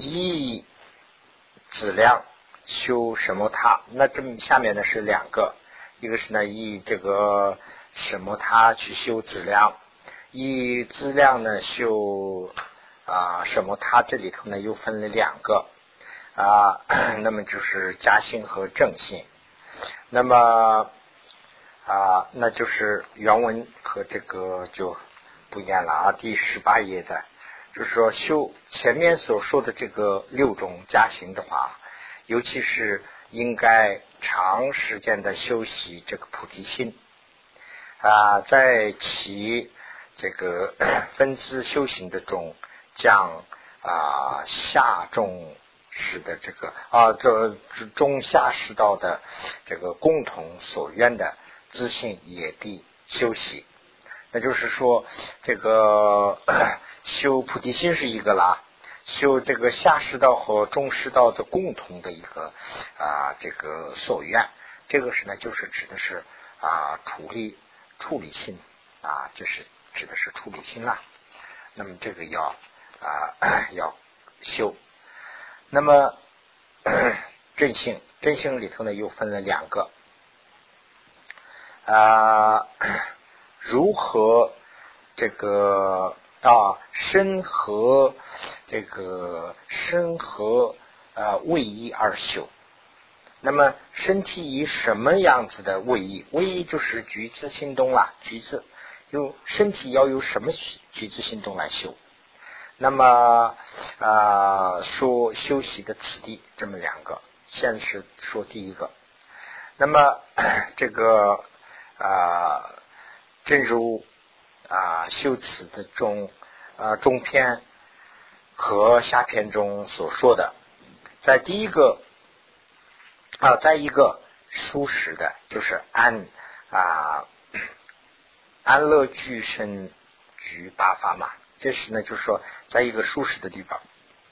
一质量修什么他？那这么下面呢是两个，一个是呢以这个什么他去修质量，以质量呢修啊什么他这里头呢又分了两个啊，那么就是加性和正性，那么啊那就是原文和这个就不念了啊，第十八页的。就是说，修前面所说的这个六种加行的话，尤其是应该长时间的修习这个菩提心啊，在其这个 分支修行的中，将啊下中士的这个啊这中下士道的这个共同所愿的自信也地修习，那就是说这个。修菩提心是一个啦，修这个下士道和中士道的共同的一个啊这个所愿，这个是呢就是指的是啊处理处理心啊，这是指的是处理心啦。那么这个要啊 要修，那么 真性真性里头呢又分了两个啊 如何这个。啊，身和这个身和啊位移而修。那么身体以什么样子的位移？位移就是橘子心动啦，橘子用身体要有什么橘子心动来修？那么啊，说休息的此地这么两个，先是说第一个。那么 这个啊，正如。啊，修辞的中啊中篇和下篇中所说的，在第一个啊，在一个舒适的，就是安啊安乐居身居八法嘛。这是呢，就是说，在一个舒适的地方，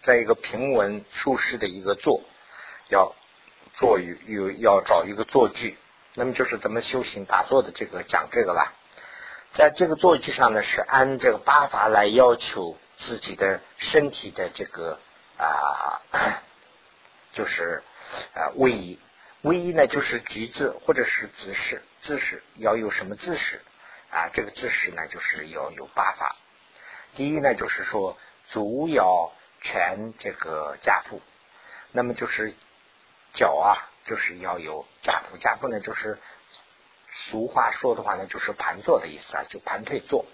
在一个平稳舒适的一个坐，要坐于有要找一个坐具，那么就是怎么修行打坐的这个讲这个了。在这个坐具上呢，是按这个八法来要求自己的身体的这个啊，就是啊位移。位移呢，就是举子或者是姿势，姿势要有什么姿势啊？这个姿势呢，就是要有八法。第一呢，就是说足要全这个夹腹，那么就是脚啊，就是要有夹腹。夹腹呢，就是。俗话说的话呢，就是盘坐的意思啊，就盘腿坐。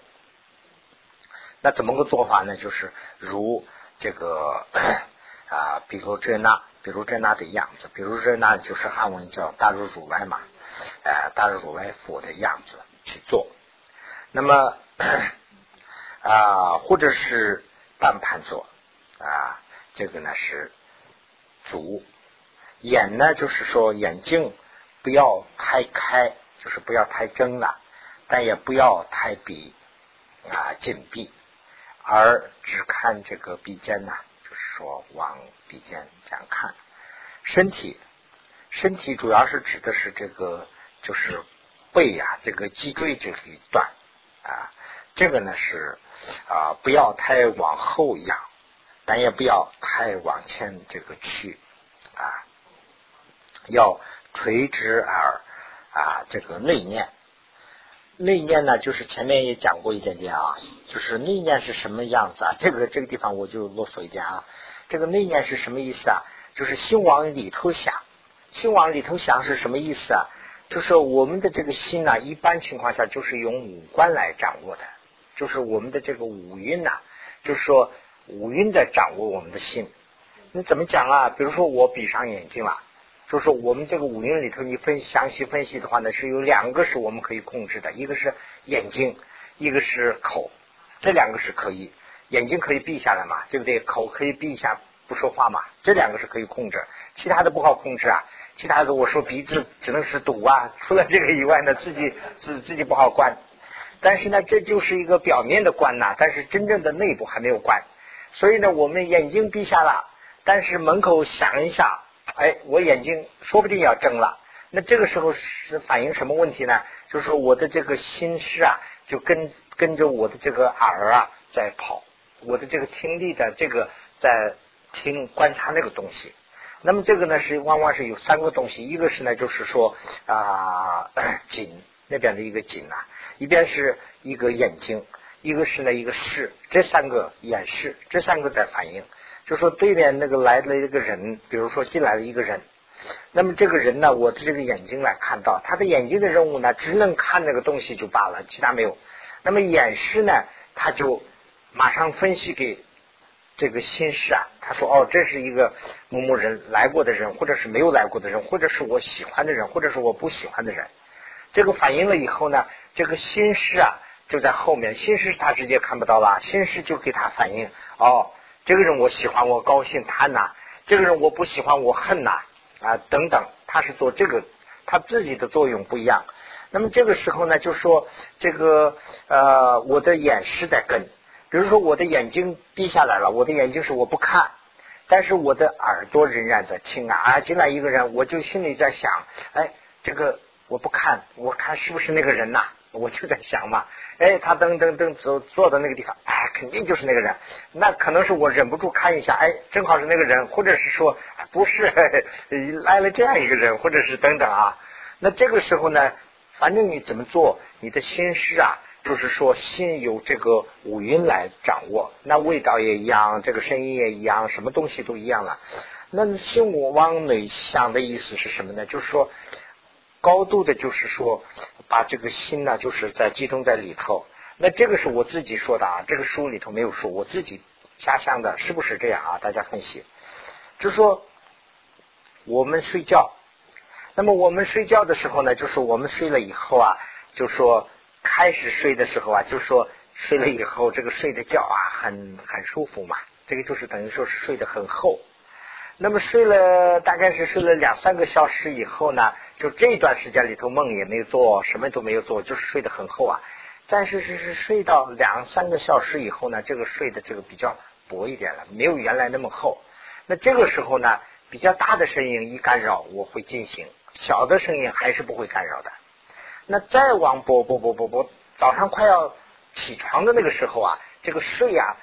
那怎么个做法呢？就是如这个 啊，比如这那，比如这那的样子，比如这那就是汉文叫大如如来嘛，呃，大如如来佛的样子去做。那么 啊，或者是半盘坐啊，这个呢是足眼呢，就是说眼睛不要太开。就是不要太睁了，但也不要太闭啊紧闭，而只看这个鼻尖呐，就是说往鼻尖这样看。身体，身体主要是指的是这个，就是背呀，这个脊椎这一段啊，这个呢是啊不要太往后仰，但也不要太往前这个去啊，要垂直而。啊，这个内念，内念呢，就是前面也讲过一点点啊，就是内念是什么样子啊？这个这个地方我就啰嗦一点啊。这个内念是什么意思啊？就是心往里头想，心往里头想是什么意思啊？就是我们的这个心呢，一般情况下就是用五官来掌握的，就是我们的这个五蕴呐，就是说五蕴的掌握我们的心。你怎么讲啊？比如说我闭上眼睛了。就是我们这个五蕴里头，你分详细分析的话呢，是有两个是我们可以控制的，一个是眼睛，一个是口，这两个是可以，眼睛可以闭下来嘛，对不对？口可以闭一下不说话嘛，这两个是可以控制，其他的不好控制啊。其他的我说鼻子只能是堵啊，除了这个以外呢，自己自自己不好关。但是呢，这就是一个表面的关呐，但是真正的内部还没有关。所以呢，我们眼睛闭下了，但是门口想一下。哎，我眼睛说不定要睁了，那这个时候是反映什么问题呢？就是我的这个心事啊，就跟跟着我的这个耳啊在跑，我的这个听力的这个在听观察那个东西。那么这个呢是往往是有三个东西，一个是呢就是说啊 颈那边的一个颈啊，一边是一个眼睛，一个是呢一个视，这三个眼视，这三个在反应。就说对面那个来了一个人，比如说进来了一个人，那么这个人呢，我的这个眼睛来看到他的眼睛的任务呢，只能看那个东西就罢了，其他没有。那么眼视呢，他就马上分析给这个心事啊，他说哦，这是一个某某人来过的人，或者是没有来过的人，或者是我喜欢的人，或者是我不喜欢的人。这个反应了以后呢，这个心事啊就在后面，心事他直接看不到了，心事就给他反应哦。这个人我喜欢，我高兴，他呐；这个人我不喜欢，我恨呐啊等等，他是做这个，他自己的作用不一样。那么这个时候呢，就说这个呃，我的眼是在跟，比如说我的眼睛闭下来了，我的眼睛是我不看，但是我的耳朵仍然在听啊啊，进来一个人，我就心里在想，哎，这个我不看，我看是不是那个人呐？我就在想嘛。哎，他噔噔噔走坐到那个地方，哎，肯定就是那个人。那可能是我忍不住看一下，哎，正好是那个人，或者是说不是 来了这样一个人，或者是等等啊。那这个时候呢，反正你怎么做，你的心事啊，就是说心由这个五蕴来掌握，那味道也一样，这个声音也一样，什么东西都一样了。那心我往内想的意思是什么呢？就是说。高度的，就是说，把这个心呢，就是在集中在里头。那这个是我自己说的啊，这个书里头没有说，我自己瞎想的，是不是这样啊？大家分析，就说，我们睡觉，那么我们睡觉的时候呢，就是我们睡了以后啊，就说开始睡的时候啊，就说睡了以后，这个睡的觉啊，很很舒服嘛，这个就是等于说是睡得很厚。那么睡了大概是睡了两三个小时以后呢，就这段时间里头梦也没有做，什么都没有做，就是睡得很厚啊。但是是是睡到两三个小时以后呢，这个睡的这个比较薄一点了，没有原来那么厚。那这个时候呢，比较大的声音一干扰，我会进行；小的声音还是不会干扰的。那再往薄薄薄薄薄，早上快要起床的那个时候啊，这个睡啊，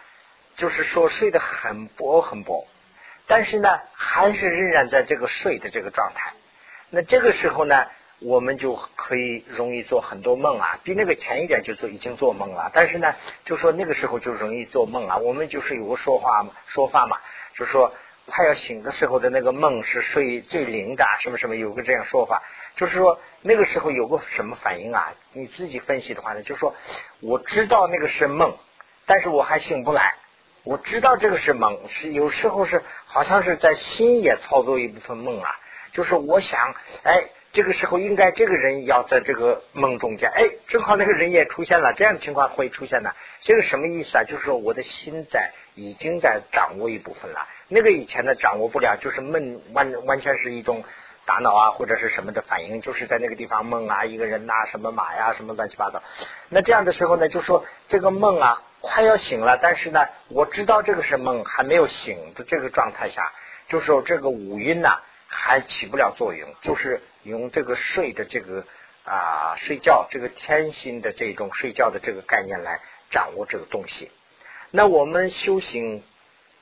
就是说睡得很薄很薄。但是呢，还是仍然在这个睡的这个状态。那这个时候呢，我们就可以容易做很多梦啊，比那个前一点就做已经做梦了。但是呢，就说那个时候就容易做梦啊。我们就是有个说话说法嘛，就说快要醒的时候的那个梦是睡最灵的，什么什么有个这样说法，就是说那个时候有个什么反应啊？你自己分析的话呢，就说我知道那个是梦，但是我还醒不来。我知道这个是梦，是有时候是好像是在心也操作一部分梦啊。就是我想，哎，这个时候应该这个人要在这个梦中间，哎，正好那个人也出现了，这样的情况会出现的。这个什么意思啊？就是说我的心在已经在掌握一部分了，那个以前的掌握不了，就是梦完完全是一种大脑啊或者是什么的反应，就是在那个地方梦啊，一个人呐，什么马呀，什么乱七八糟。那这样的时候呢，就说这个梦啊。快要醒了，但是呢，我知道这个是梦，还没有醒的这个状态下，就是说这个五蕴呐还起不了作用，就是用这个睡的这个啊睡觉这个天心的这种睡觉的这个概念来掌握这个东西。那我们修行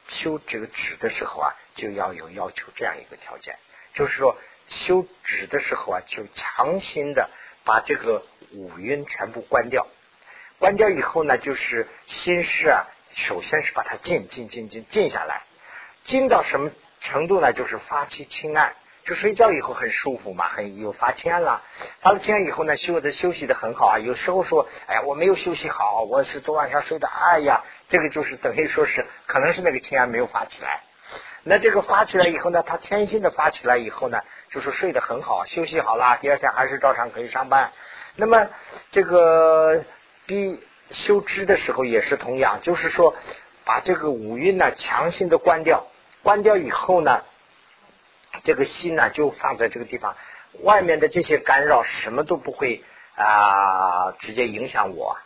修这个止的时候啊，就要有要求这样一个条件，就是说修止的时候啊，就强行的把这个五蕴全部关掉。关掉以后呢，就是心事啊，首先是把它静静静静静下来，静到什么程度呢？就是发起轻暗，就睡觉以后很舒服嘛，很有发轻暗了。发了轻暗以后呢，休的休息的很好啊。有时候说，哎呀，我没有休息好，我是昨晚上睡的，哎呀，这个就是等于说是可能是那个轻暗没有发起来。那这个发起来以后呢，他天性的发起来以后呢，就是睡得很好，休息好了，第二天还是照常可以上班。那么这个。比修知的时候也是同样，就是说把这个五蕴呢强行的关掉，关掉以后呢，这个心呢就放在这个地方，外面的这些干扰什么都不会啊直接影响我。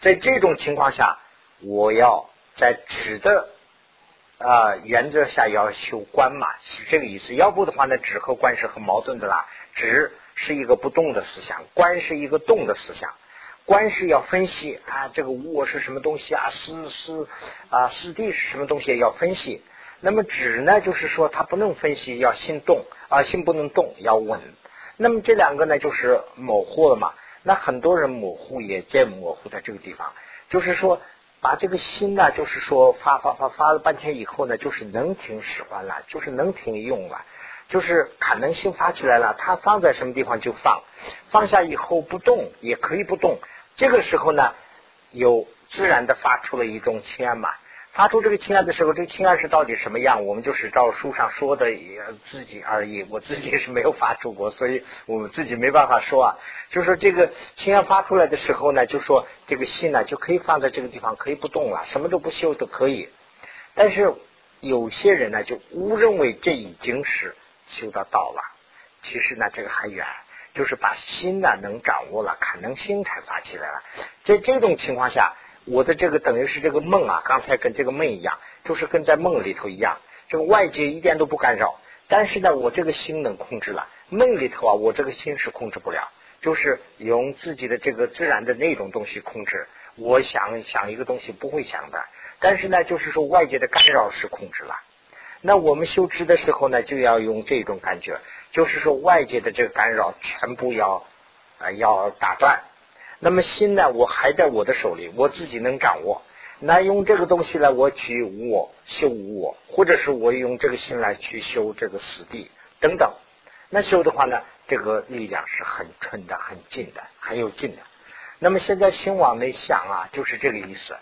在这种情况下，我要在止的啊原则下要修观嘛，是这个意思。要不的话呢，止和观是很矛盾的啦。止是一个不动的思想，观是一个动的思想。观是要分析啊，这个我是什么东西啊？师师啊，师弟是什么东西要分析。那么止呢，就是说它不能分析，要心动啊，心不能动，要稳。那么这两个呢，就是模糊了嘛。那很多人模糊也见模糊在这个地方，就是说把这个心呢，就是说发发发发了半天以后呢，就是能听使唤了，就是能听用了，就是可能性发起来了，它放在什么地方就放，放下以后不动也可以不动。这个时候呢，有自然的发出了一种清安嘛。发出这个清安的时候，这个清安是到底什么样？我们就是照书上说的自己而已。我自己是没有发出过，所以我们自己没办法说啊。就说这个清安发出来的时候呢，就说这个心呢就可以放在这个地方，可以不动了，什么都不修都可以。但是有些人呢就误认为这已经是修到道了，其实呢这个还远，就是把心呢能掌握了，可能心才发起来了。在这种情况下。我的这个等于是这个梦啊，刚才跟这个梦一样，就是跟在梦里头一样，这个外界一点都不干扰。但是呢，我这个心能控制了。梦里头啊，我这个心是控制不了，就是用自己的这个自然的那种东西控制。我想想一个东西不会想的，但是呢，就是说外界的干扰是控制了。那我们修知的时候呢，就要用这种感觉，就是说外界的这个干扰全部要啊要打断。那么心呢？我还在我的手里，我自己能掌握。那用这个东西呢，我取无我修无我，或者是我用这个心来去修这个死地等等。那修的话呢，这个力量是很纯的、很近的、很有劲的。那么现在心往内想啊，就是这个意思。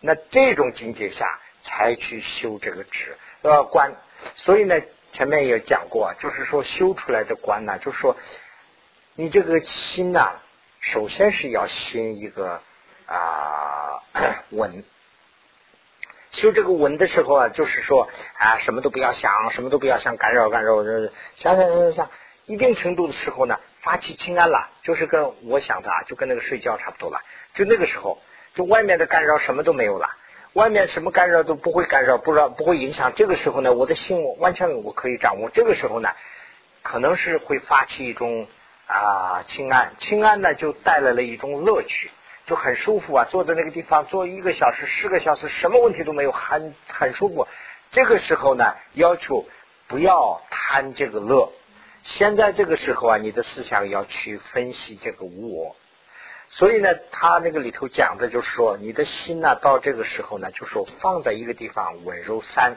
那这种境界下才去修这个止呃观。所以呢，前面也讲过，就是说修出来的观呢，就是说你这个心呐。首先是要先一个啊 稳，修这个稳的时候啊，就是说啊什么都不要想，什么都不要想干扰干扰，想想想想，一定程度的时候呢，发起清安了，就是跟我想的啊，就跟那个睡觉差不多了。就那个时候，就外面的干扰什么都没有了，外面什么干扰都不会干扰，不知道不会影响。这个时候呢，我的心完全我可以掌握。这个时候呢，可能是会发起一种。啊，清安，清安呢就带来了一种乐趣，就很舒服啊。坐在那个地方坐一个小时、十个小时，什么问题都没有，很很舒服。这个时候呢，要求不要贪这个乐。现在这个时候啊，你的思想要去分析这个无我。所以呢，他那个里头讲的就是说，你的心呢，到这个时候呢，就说放在一个地方稳如山。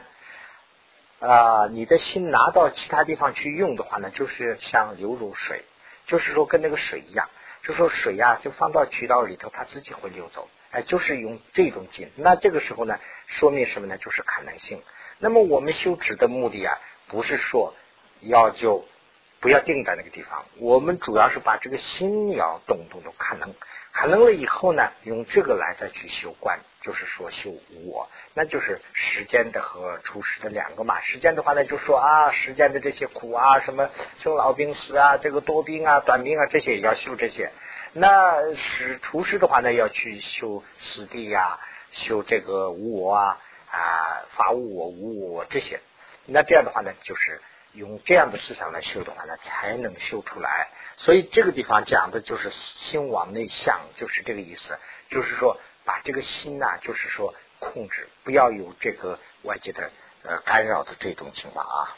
啊，你的心拿到其他地方去用的话呢，就是像流入水。就是说，跟那个水一样，就说水呀，就放到渠道里头，它自己会流走。哎，就是用这种劲。那这个时候呢，说明什么呢？就是可能性。那么我们修止的目的啊，不是说要就不要定在那个地方，我们主要是把这个心要动动动，可能。可能了以后呢，用这个来再去修观，就是说修无我，那就是时间的和出世的两个嘛。时间的话呢，就说啊，时间的这些苦啊，什么生老病死啊，这个多病啊、短病啊，这些也要修这些。那是出世的话呢，要去修死地呀，修这个无我啊啊，法无我、无我这些。那这样的话呢，就是。用这样的思想来修的话呢，才能修出来。所以这个地方讲的就是心往内向，就是这个意思。就是说，把这个心呐，就是说控制，不要有这个外界的呃干扰的这种情况啊。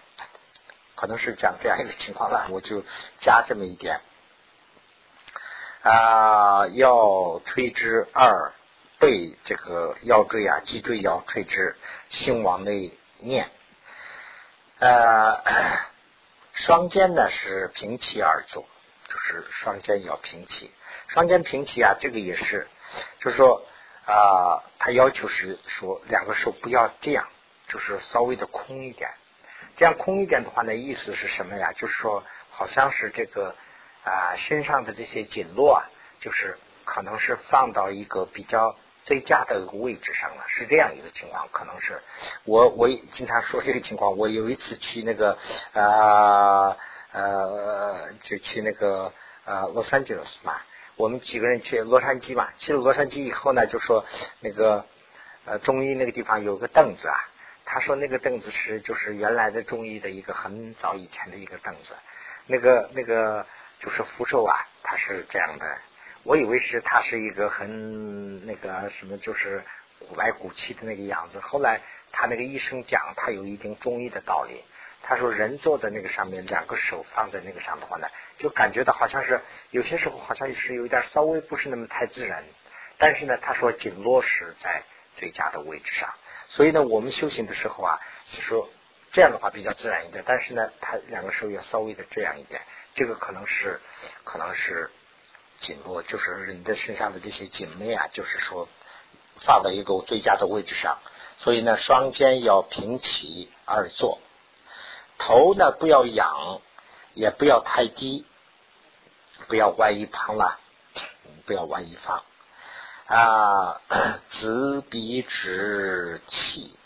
可能是讲这样一个情况了，我就加这么一点啊。要垂之二背这个腰椎啊，脊椎要垂直，心往内念。呃，双肩呢是平齐而坐，就是双肩要平齐。双肩平齐啊，这个也是，就是说啊，他要求是说两个手不要这样，就是稍微的空一点。这样空一点的话呢，意思是什么呀？就是说，好像是这个啊身上的这些紧络啊，就是可能是放到一个比较。最佳的一个位置上了，是这样一个情况，可能是我我经常说这个情况。我有一次去那个啊呃，就去那个呃洛杉矶了是嘛，我们几个人去洛杉矶嘛，去了洛杉矶以后呢，就说那个呃中医那个地方有个凳子啊，他说那个凳子是就是原来的中医的一个很早以前的一个凳子，那个那个就是福寿啊，他是这样的。我以为是他是一个很那个什么，就是古来古气的那个样子。后来他那个医生讲，他有一定中医的道理。他说人坐在那个上面，两个手放在那个上的话呢，就感觉到好像是有些时候好像是有点稍微不是那么太自然。但是呢，他说紧落实在最佳的位置上，所以呢，我们修行的时候啊，是说这样的话比较自然一点。但是呢，他两个手要稍微的这样一点，这个可能是可能是紧落，就是人的身上的这些颈脉啊，就是说放在一个最佳的位置上。所以呢，双肩要平齐而坐，头呢不要仰，也不要太低，不要歪一旁了，不要歪一方。啊，子鼻直起，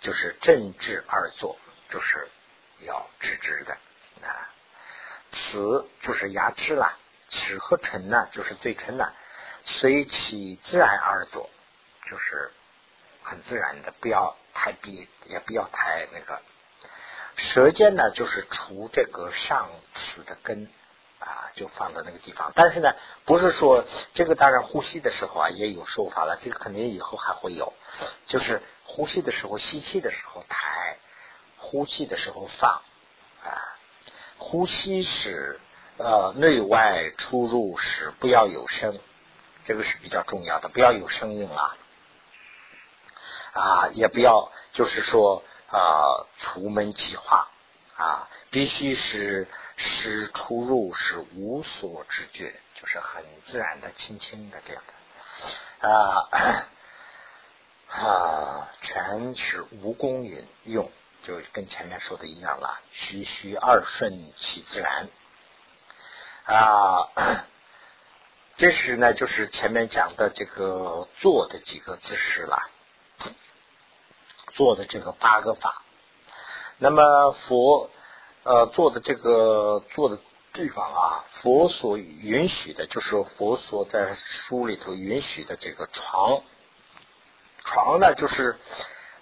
就是正直而坐，就是要直直的啊。齿就是牙齿啦，齿和唇呢，就是嘴唇呢，随其自然而坐，就是很自然的，不要太闭，也不要太那个。舌尖呢，就是除这个上齿的根。啊，就放在那个地方，但是呢，不是说这个当然呼吸的时候啊也有说法了，这个肯定以后还会有，就是呼吸的时候吸气的时候抬，呼气的时候放啊，呼吸时呃内外出入时不要有声，这个是比较重要的，不要有声音了啊，也不要就是说啊出门即化啊，必须是。是出入是无所知觉，就是很自然的、轻轻的这样的啊啊，全是无功允用，就跟前面说的一样了。虚虚二顺其自然啊，这是呢，就是前面讲的这个坐的几个姿势了，做的这个八个法。那么佛。呃，做的这个做的地方啊，佛所允许的，就是佛所在书里头允许的这个床，床呢就是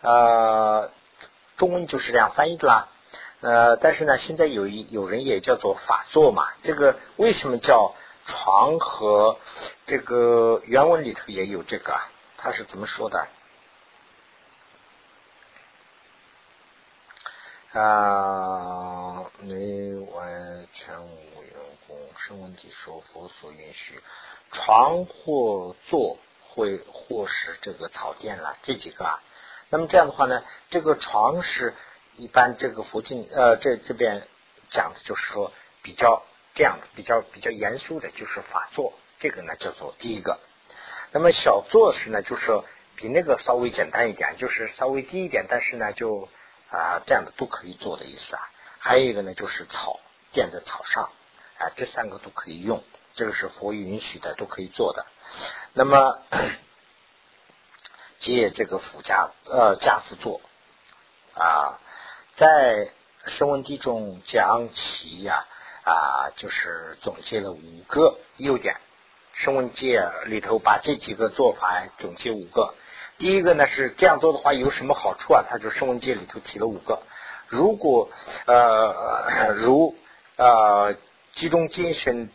呃，中文就是这样翻译的啦。呃，但是呢，现在有一有人也叫做法座嘛。这个为什么叫床和这个原文里头也有这个？他是怎么说的？啊，内外全无用工，声闻地说佛所允许，床或坐会或是这个草垫了，这几个啊。那么这样的话呢，这个床是一般这个佛经呃这这边讲的就是说比较这样的比较比较严肃的，就是法座，这个呢叫做第一个。那么小坐是呢，就是比那个稍微简单一点，就是稍微低一点，但是呢就。啊，这样的都可以做的意思啊。还有一个呢，就是草垫在草上，啊，这三个都可以用，这个是佛允许的，都可以做的。那么借这个辅家呃家辅做啊，在声闻地中讲起呀啊，就是总结了五个优点。声闻界里头把这几个做法总结五个。第一个呢是这样做的话有什么好处啊？他就声闻界里头提了五个。如果呃如呃集中精神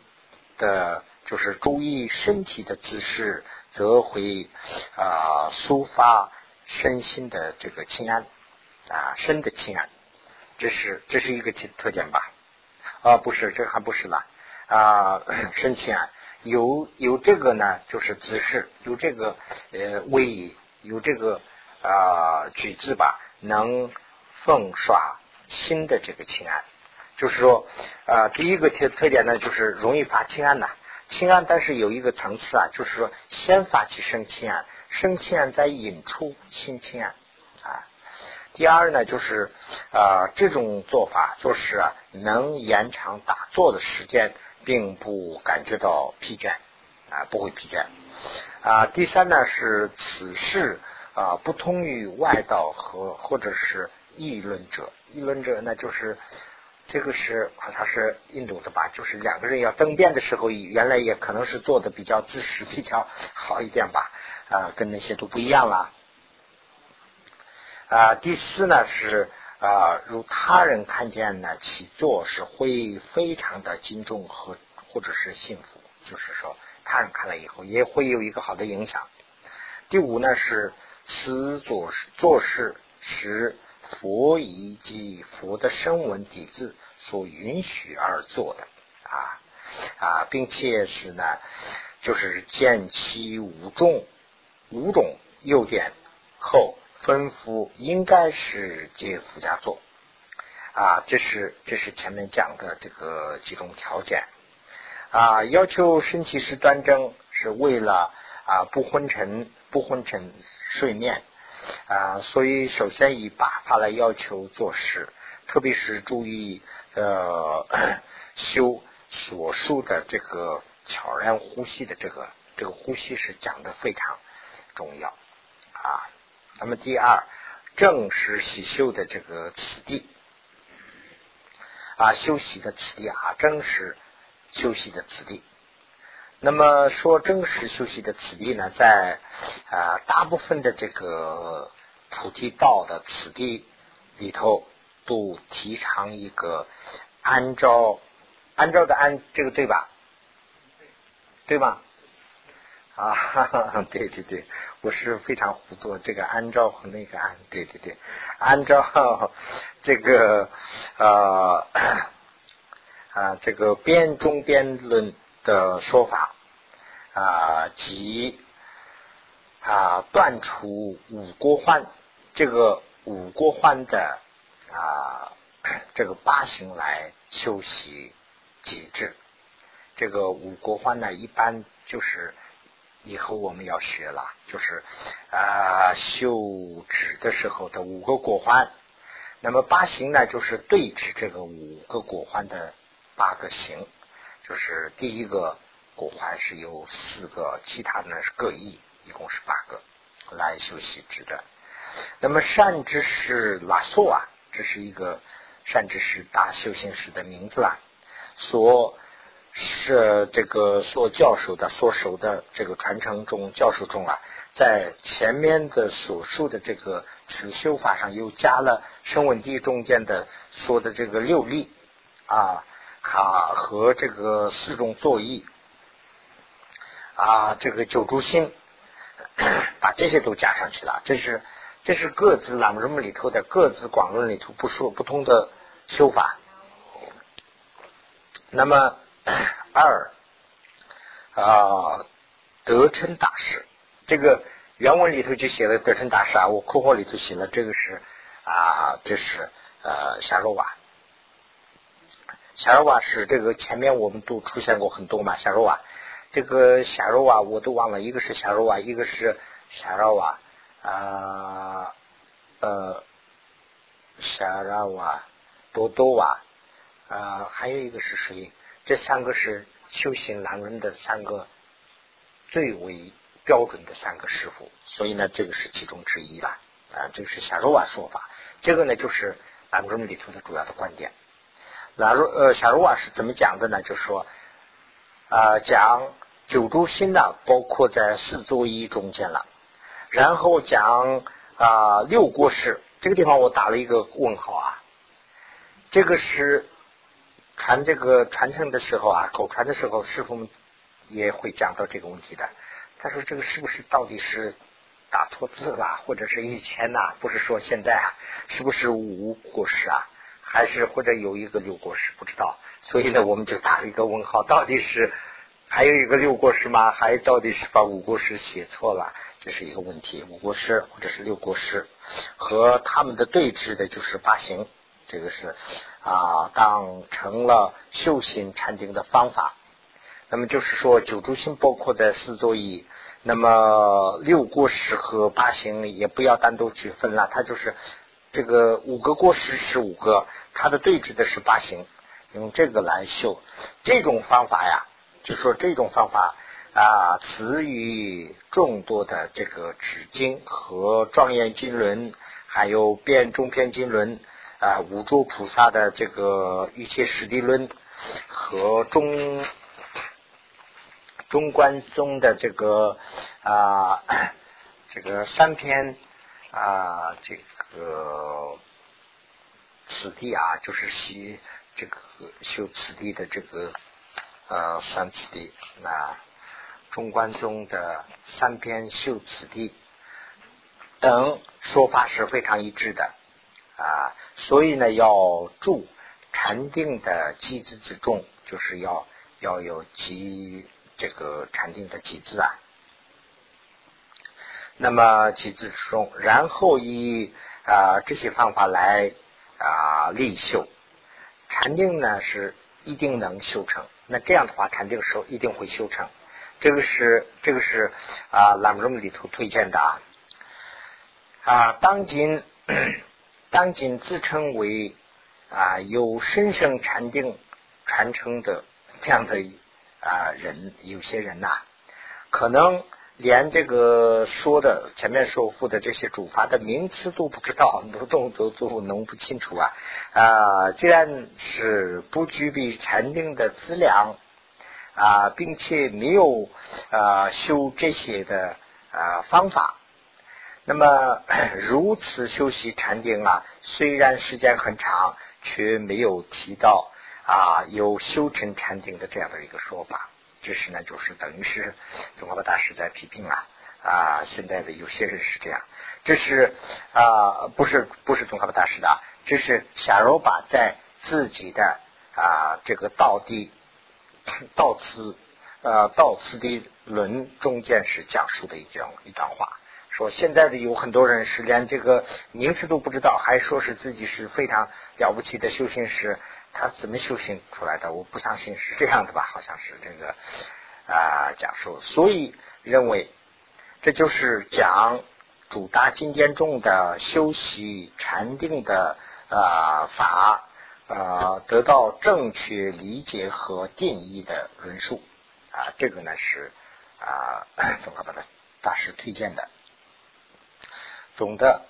的，就是注意身体的姿势，则会啊抒发身心的这个清安啊身的清安，这是这是一个特特点吧？啊不是，这还不是呢啊身清安有有这个呢，就是姿势有这个呃位移。有这个啊举字吧，能奉刷心的这个清安，就是说啊第一个特特点呢，就是容易发清安呐。清安，但是有一个层次啊，就是说先发起生清安，生清安再引出新清安啊。第二呢，就是啊这种做法就是啊能延长打坐的时间，并不感觉到疲倦啊，不会疲倦。啊，第三呢是此事啊不通于外道和或者是议论者，议论者呢就是这个是好像是印度的吧，就是两个人要争辩的时候，原来也可能是做的比较姿势比较好一点吧，啊跟那些都不一样了。啊，第四呢是啊如他人看见呢其做是会非常的敬重和或者是幸福，就是说。他人看了以后也会有一个好的影响。第五呢是此做事做事是佛以及佛的声闻底子所允许而做的啊啊，并且是呢，就是见其五种五种优点后吩咐应该是接佛家做啊，这是这是前面讲的这个几种条件啊，要求身体是端正，是为了啊不昏沉不昏沉睡眠。啊，所以首先以八法来要求做事，特别是注意呃 修所述的这个悄然呼吸的这个这个呼吸是讲的非常重要啊。那么第二，正是洗修的这个此地啊，休息的此地啊，正是休息的此地。那么说真实休息的此地呢，在啊大部分的这个菩提道的此地里头，都提倡一个按照按照的按这个对吧？对吧？啊，对对对，我是非常糊涂，这个按照和那个按，对对对，按照这个呃啊这个边中边论。的说法啊，即啊断除五国欢，这个五国欢的啊这个八行来修习极致。这个五国欢呢，一般就是以后我们要学了，就是啊修止的时候的五个果欢。那么八行呢，就是对治这个五个果欢的八个行。就是第一个骨环是有四个，其他的呢是各一，一共是八个来修习之的。那么善知识拉索啊，这是一个善知识大修行师的名字啊，所是这个所教授的、所守的这个传承中教授中啊，在前面的所述的这个此修法上又加了声闻地中间的说的这个六力啊。啊，和这个四种作意啊，这个九诸心，把这些都加上去了。这是这是各自朗日里头的各自广论里头不说不同的修法。那么 二啊，德称大师，这个原文里头就写了德称大师啊，我括号里头写了这个是啊，这是呃夏洛瓦。夏若瓦是这个前面我们都出现过很多嘛，夏若瓦，这个夏若瓦我都忘了，一个是夏若瓦，一个是夏若瓦啊呃夏若瓦多多瓦。啊，还有一个是谁？这三个是修行男人的三个最为标准的三个师傅，所以呢，这个是其中之一吧。啊，这个是夏若瓦说法，这个呢就是南宗里头的主要的观点。那如呃，夏如瓦是怎么讲的呢？就是说啊，讲九州心呢，包括在四作一中间了。然后讲啊，六国事这个地方我打了一个问号啊。这个是传这个传承的时候啊，口传的时候，师傅们也会讲到这个问题的。他说这个是不是到底是打错字了，或者是以前呐？不是说现在啊，是不是五国事啊？还是或者有一个六国师不知道，所以呢，我们就打了一个问号，到底是还有一个六国师吗？还到底是把五国师写错了？这是一个问题。五国师或者是六国师和他们的对峙的就是八行，这个是啊，当成了修行禅定的方法。那么就是说九诸心包括在四座意，那么六国师和八行也不要单独去分了，它就是。这个五个过失是五个，它的对峙的是八行，用这个来修，这种方法呀，就说这种方法啊，词语众多的这个纸经和庄严经轮，还有变中篇经轮啊，五诸菩萨的这个一切实地论和中中观宗的这个啊这个三篇。啊，这个此地啊，就是修这个修此地的这个呃三此地。那中观宗的三篇修此地，等说法是非常一致的啊，所以呢，要注禅定的机子之中，就是要要有机这个禅定的机子啊。那么机子之中，然后以啊这些方法来啊立修禅定呢，是一定能修成。那这样的话，禅定时候一定会修成。这个是这个是啊朗中里头推荐的啊。啊，当今 当今自称为啊有深生禅定传承的这样的啊人，有些人呐，可能连这个说的前面说复的这些主法的名词都不知道，都都都都弄不清楚啊啊！既然是不具备禅定的资粮啊，并且没有啊修这些的啊方法。那么 如此修习禅定啊，虽然时间很长，却没有提到啊有修成禅定的这样的一个说法。这是呢，就是等于是宗喀巴大师在批评啊啊，现在的有些人是这样。这是啊，不是不是宗喀巴大师的，这是夏若巴在自己的啊这个道地道次呃道次的论中间是讲述的一段一段话。说现在的有很多人是连这个名词都不知道，还说是自己是非常了不起的修行师，他怎么修行出来的？我不相信是这样的吧？好像是这个啊讲述，所以认为这就是讲主大经典中的修习禅定的啊法啊得到正确理解和定义的论述啊，这个呢是啊，总可把它大师推荐的。总的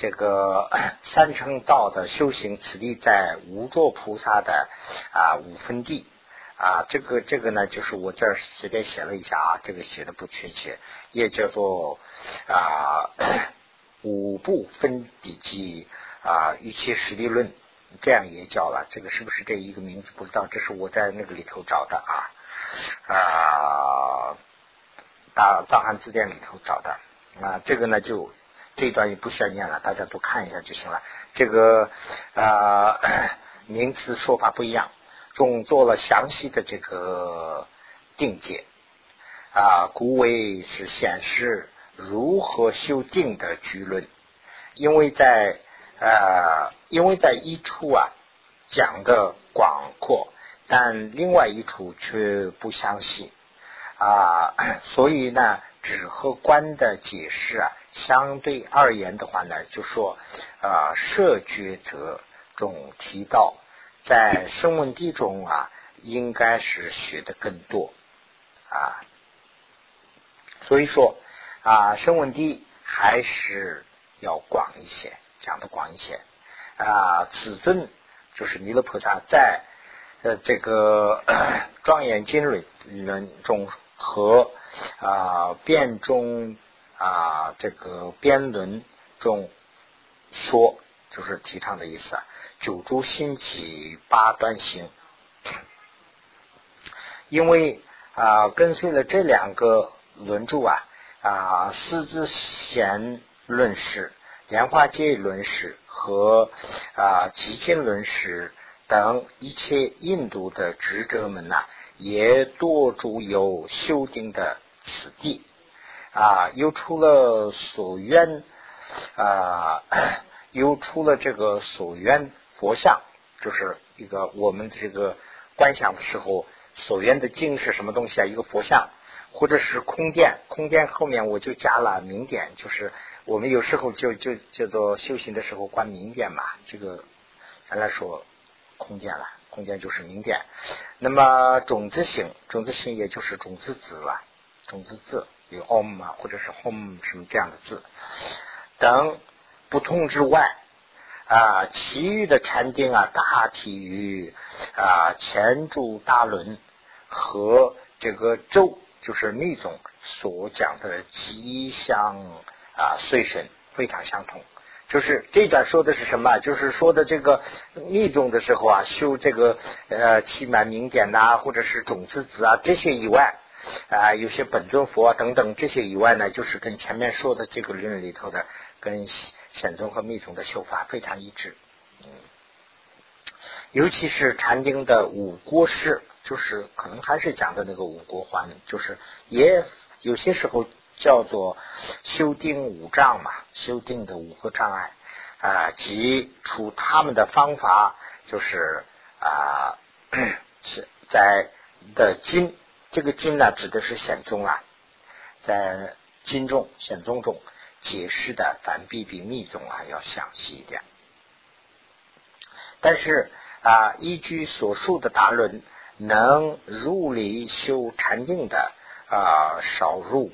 这个 三乘道的修行，此地在无作菩萨的啊五分地啊，这个这个呢，就是我这儿随便写了一下啊，这个写的不确切，也叫做啊 五部分地记啊一切实地论，这样也叫了，这个是不是这一个名字不知道？这是我在那个里头找的啊啊大藏汉字典里头找的啊，这个呢就。这段也不需要念了，大家都看一下就行了。这个啊 名词说法不一样，总做了详细的这个定解啊，古为是显示如何修定的局论。因为在呃，因为在一处啊讲的广阔，但另外一处却不相信啊，所以呢，只和观的解释啊。相对而言的话呢，就说啊，设抉择中提到，在声闻地中啊，应该是学的更多啊，所以说啊，声闻地还是要广一些，讲的广一些啊。此尊就是弥勒菩萨在呃这个 庄严经论论中和啊辩中。啊，这个编论中说，就是提倡的意思啊。九诸兴起八端行，因为啊，跟随了这两个轮柱啊啊，四字贤论史、莲花界论史和啊极经论史等一切印度的智者们呐，也多住有修订的此地。啊，又出了所愿啊，又出了这个所愿佛像，就是一个我们这个观想的时候所愿的经是什么东西啊？一个佛像，或者是空间，空间后面我就加了明点，就是我们有时候就就叫做修行的时候观明点嘛。这个原来说空间了，空间就是明点。那么种子形，种子形也就是种子字了，种子字。有 om 啊，或者是 home 什么这样的字等不同之外啊，其余的禅定啊，大体于啊前柱大轮和这个咒，就是密宗所讲的吉祥啊随神非常相同。就是这段说的是什么？就是说的这个密宗的时候啊，修这个呃七满明点呐，或者是种子子啊这些以外。啊，有些本尊佛等等这些以外呢，就是跟前面说的这个论里头的跟显宗和密宗的修法非常一致。嗯，尤其是禅定的五国式，就是可能还是讲的那个五国环，就是也有些时候叫做修定五障嘛，修定的五个障碍啊，即出他们的方法，就是啊，是在的经，这个经呢指的是显宗啊，在经中显宗中解释的反比比密宗啊要详细一点，但是啊，依据所述的达论。能入理修禅定的啊，少入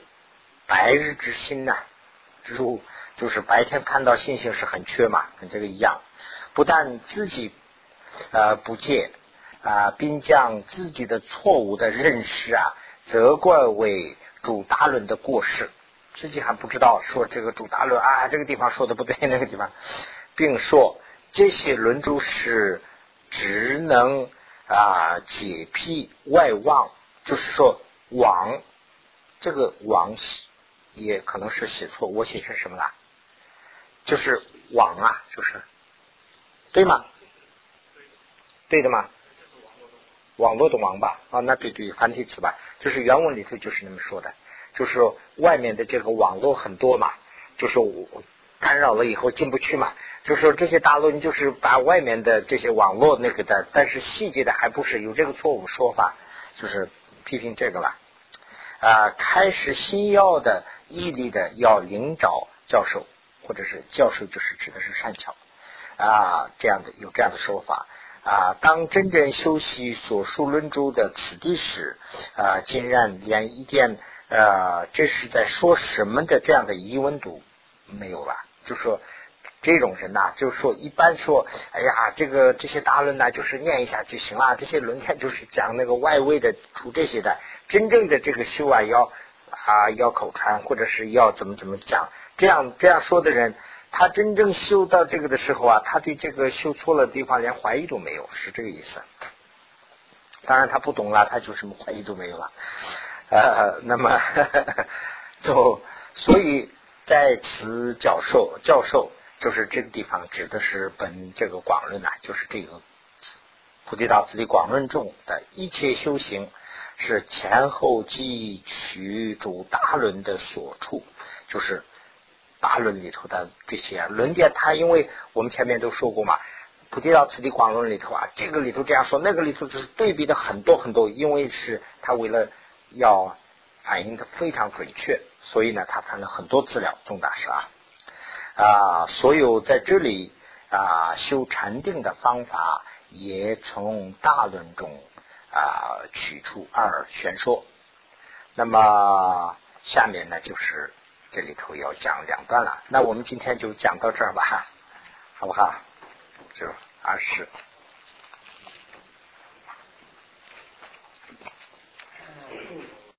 白日之心呐，入就是白天看到星星是很缺嘛，跟这个一样。不但自己呃不戒啊，并将自己的错误的认识啊，责怪为主大论的过失，自己还不知道说这个主大论啊，这个地方说的不对，那个地方，并说这些论著是只能。啊，解辟外望，就是说网，这个网也可能是写错，我写成什么了？就是网啊，就是对吗？对的吗？网络的网吧？啊，那对对，繁体词吧，就是原文里头就是那么说的，就是外面的这个网络很多嘛，就是我干扰了以后进不去嘛。就说这些大论就是把外面的这些网络那个的，但是细节的还不是有这个错误说法，就是批评这个了。啊，开始新药的毅力的要领导教授，或者是教授就是指的是善巧啊，这样的有这样的说法啊。当真正修习所述论著的此地时啊，竟然连一点呃这是在说什么的这样的疑问都没有了，就说。这种人呐，就说，一般说，哎呀，这个这些大论呢，就是念一下就行了。这些论点就是讲那个外围的，出这些的。真正的这个修啊，要啊要口传，或者是要怎么怎么讲。这样这样说的人，他真正修到这个的时候啊，他对这个修错了地方连怀疑都没有，是这个意思。当然他不懂了，他就什么怀疑都没有了。呃，那么 就所以在此教授教授。就是这个地方指的是本这个广论呐，就是这个菩提道次第广论中的一切修行是前后汲取主大论的所处，就是大论里头的这些论点。它因为我们前面都说过嘛，菩提道次第广论里头啊，这个里头这样说，那个里头就是对比的很多很多，因为是他为了要反映的非常准确，所以呢，他翻了很多资料，重大师啊。啊，所有在这里啊修禅定的方法，也从大论中啊取出二玄说。那么下面呢，就是这里头要讲两段了。那我们今天就讲到这儿吧，好不好？就二十。